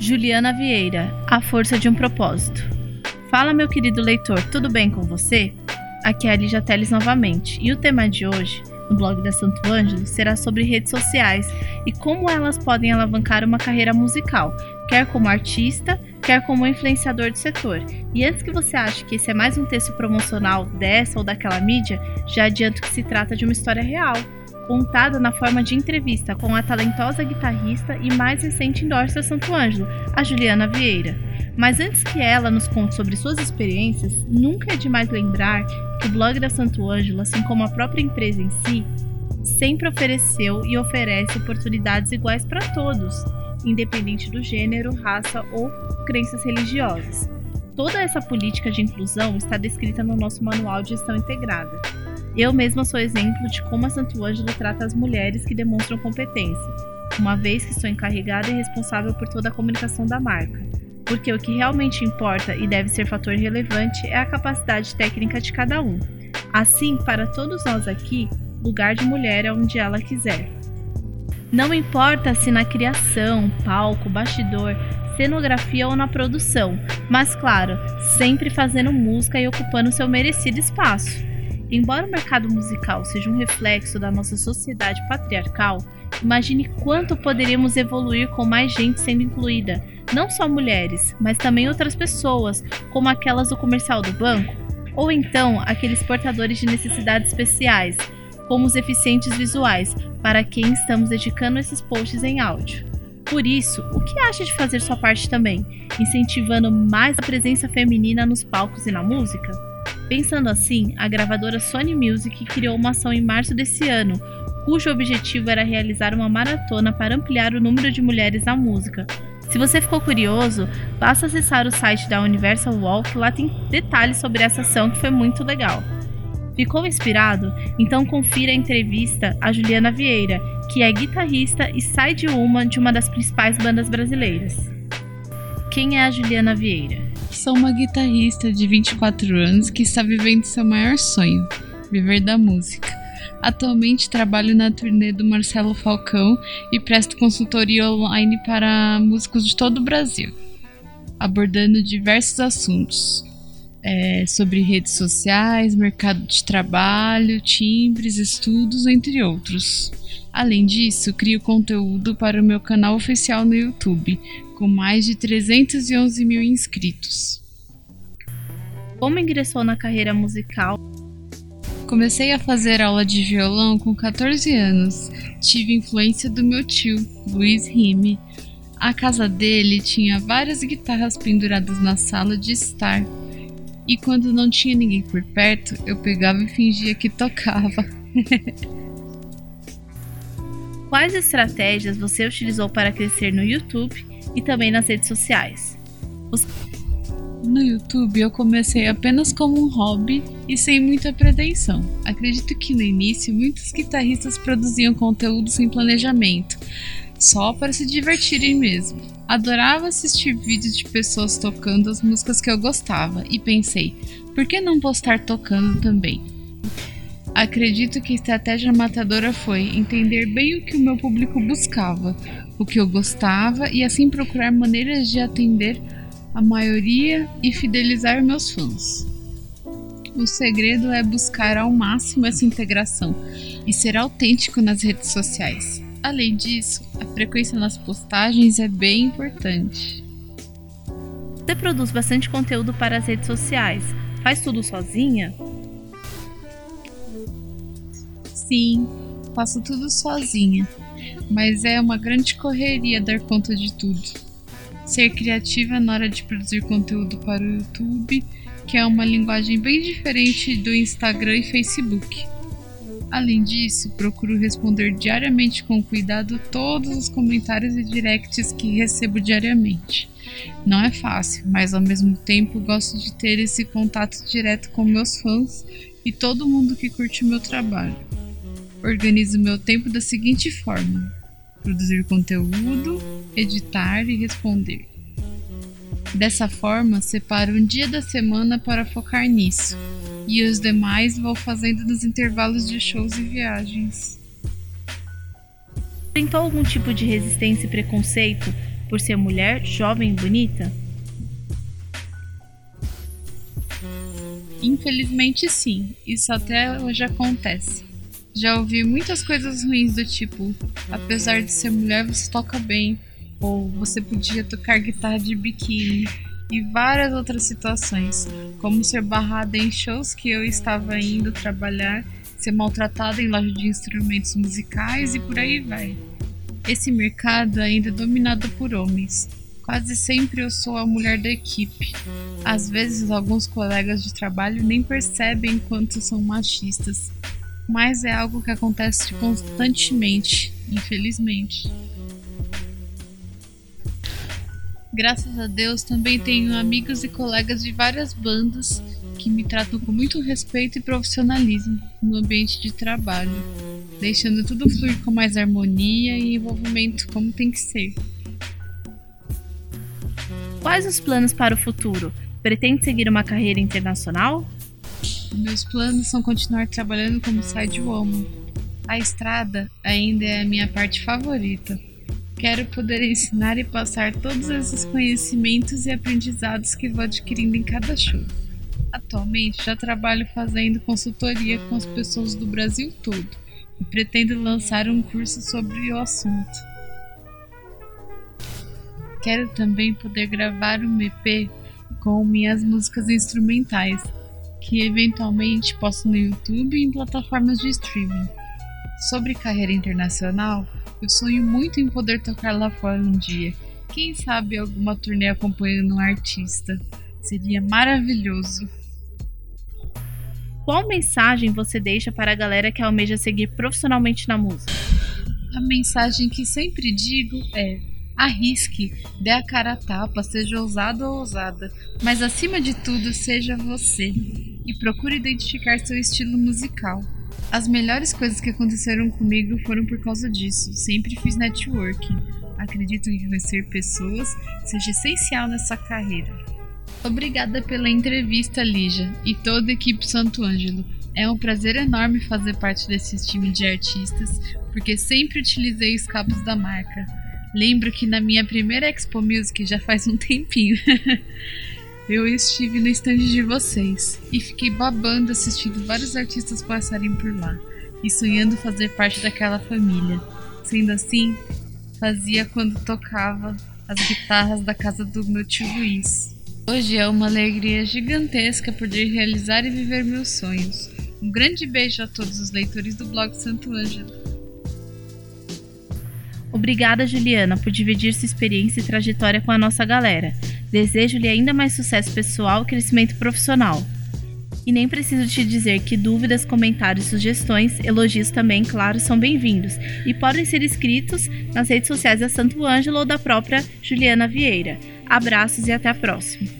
Juliana Vieira, A Força de um Propósito. Fala, meu querido leitor, tudo bem com você? Aqui é a Lígia Teles novamente, e o tema de hoje, no blog da Santo Ângelo, será sobre redes sociais e como elas podem alavancar uma carreira musical, quer como artista, quer como influenciador do setor. E antes que você ache que esse é mais um texto promocional dessa ou daquela mídia, já adianto que se trata de uma história real contada na forma de entrevista com a talentosa guitarrista e mais recente endorser Santo Ângelo, a Juliana Vieira. Mas antes que ela nos conte sobre suas experiências, nunca é demais lembrar que o blog da Santo Ângelo, assim como a própria empresa em si, sempre ofereceu e oferece oportunidades iguais para todos, independente do gênero, raça ou crenças religiosas. Toda essa política de inclusão está descrita no nosso Manual de Gestão Integrada, eu mesma sou exemplo de como a Santo Ângelo trata as mulheres que demonstram competência, uma vez que sou encarregada e responsável por toda a comunicação da marca. Porque o que realmente importa e deve ser fator relevante é a capacidade técnica de cada um. Assim, para todos nós aqui, lugar de mulher é onde ela quiser. Não importa se na criação, palco, bastidor, cenografia ou na produção, mas claro, sempre fazendo música e ocupando seu merecido espaço. Embora o mercado musical seja um reflexo da nossa sociedade patriarcal, imagine quanto poderíamos evoluir com mais gente sendo incluída, não só mulheres, mas também outras pessoas, como aquelas do comercial do banco, ou então aqueles portadores de necessidades especiais, como os eficientes visuais, para quem estamos dedicando esses posts em áudio. Por isso, o que acha de fazer sua parte também, incentivando mais a presença feminina nos palcos e na música? Pensando assim, a gravadora Sony Music criou uma ação em março desse ano, cujo objetivo era realizar uma maratona para ampliar o número de mulheres na música. Se você ficou curioso, basta acessar o site da Universal que lá tem detalhes sobre essa ação que foi muito legal. Ficou inspirado? Então confira a entrevista a Juliana Vieira, que é guitarrista e side uma de uma das principais bandas brasileiras. Quem é a Juliana Vieira? Sou uma guitarrista de 24 anos que está vivendo seu maior sonho, viver da música. Atualmente trabalho na turnê do Marcelo Falcão e presto consultoria online para músicos de todo o Brasil, abordando diversos assuntos é, sobre redes sociais, mercado de trabalho, timbres, estudos, entre outros. Além disso, crio conteúdo para o meu canal oficial no YouTube, com mais de 311 mil inscritos. Como ingressou na carreira musical? Comecei a fazer aula de violão com 14 anos. Tive influência do meu tio, Luiz Rime. A casa dele tinha várias guitarras penduradas na sala de estar. E quando não tinha ninguém por perto, eu pegava e fingia que tocava. Quais estratégias você utilizou para crescer no YouTube e também nas redes sociais. Os... No YouTube eu comecei apenas como um hobby e sem muita pretensão. Acredito que no início muitos guitarristas produziam conteúdo sem planejamento, só para se divertirem mesmo. Adorava assistir vídeos de pessoas tocando as músicas que eu gostava e pensei, por que não postar tocando também? Acredito que a estratégia matadora foi entender bem o que o meu público buscava, o que eu gostava e assim procurar maneiras de atender a maioria e fidelizar meus fãs. O segredo é buscar ao máximo essa integração e ser autêntico nas redes sociais. Além disso, a frequência nas postagens é bem importante. Você produz bastante conteúdo para as redes sociais. Faz tudo sozinha? Sim, faço tudo sozinha, mas é uma grande correria dar conta de tudo. Ser criativa na hora de produzir conteúdo para o YouTube, que é uma linguagem bem diferente do Instagram e Facebook. Além disso, procuro responder diariamente com cuidado todos os comentários e directs que recebo diariamente. Não é fácil, mas ao mesmo tempo gosto de ter esse contato direto com meus fãs e todo mundo que curte o meu trabalho. Organizo meu tempo da seguinte forma: produzir conteúdo, editar e responder. Dessa forma, separo um dia da semana para focar nisso, e os demais vou fazendo nos intervalos de shows e viagens. Tentou algum tipo de resistência e preconceito por ser mulher, jovem e bonita? Infelizmente, sim. Isso até hoje acontece. Já ouvi muitas coisas ruins do tipo: apesar de ser mulher, você toca bem, ou você podia tocar guitarra de biquíni, e várias outras situações, como ser barrada em shows que eu estava indo trabalhar, ser maltratada em loja de instrumentos musicais e por aí vai. Esse mercado ainda é dominado por homens. Quase sempre eu sou a mulher da equipe. Às vezes, alguns colegas de trabalho nem percebem quanto são machistas, mas é algo que acontece constantemente, infelizmente. Graças a Deus, também tenho amigos e colegas de várias bandas que me tratam com muito respeito e profissionalismo no ambiente de trabalho, deixando tudo fluir com mais harmonia e envolvimento como tem que ser. Quais os planos para o futuro? Pretende seguir uma carreira internacional? Meus planos são continuar trabalhando como sidewoman. A estrada ainda é a minha parte favorita. Quero poder ensinar e passar todos esses conhecimentos e aprendizados que vou adquirindo em cada show. Atualmente já trabalho fazendo consultoria com as pessoas do Brasil todo e pretendo lançar um curso sobre o assunto. Quero também poder gravar um EP com minhas músicas instrumentais, que eventualmente posto no YouTube e em plataformas de streaming. Sobre carreira internacional, eu sonho muito em poder tocar lá fora um dia. Quem sabe alguma turnê acompanhando um artista. Seria maravilhoso. Qual mensagem você deixa para a galera que almeja seguir profissionalmente na música? A mensagem que sempre digo é: arrisque, dê a cara a tapa, seja ousado ou ousada, mas acima de tudo, seja você e procure identificar seu estilo musical. As melhores coisas que aconteceram comigo foram por causa disso. Sempre fiz networking. Acredito que conhecer pessoas seja essencial nessa carreira. Obrigada pela entrevista, Lígia, e toda a equipe Santo Ângelo. É um prazer enorme fazer parte desse time de artistas, porque sempre utilizei os cabos da marca. Lembro que na minha primeira Expo Music já faz um tempinho. Eu estive no stand de vocês e fiquei babando assistindo vários artistas passarem por lá e sonhando fazer parte daquela família. Sendo assim, fazia quando tocava as guitarras da casa do meu tio Luiz. Hoje é uma alegria gigantesca poder realizar e viver meus sonhos. Um grande beijo a todos os leitores do blog Santo Ângelo. Obrigada, Juliana, por dividir sua experiência e trajetória com a nossa galera. Desejo-lhe ainda mais sucesso pessoal e crescimento profissional. E nem preciso te dizer que dúvidas, comentários, sugestões, elogios também, claro, são bem-vindos e podem ser escritos nas redes sociais da Santo Ângelo ou da própria Juliana Vieira. Abraços e até a próxima!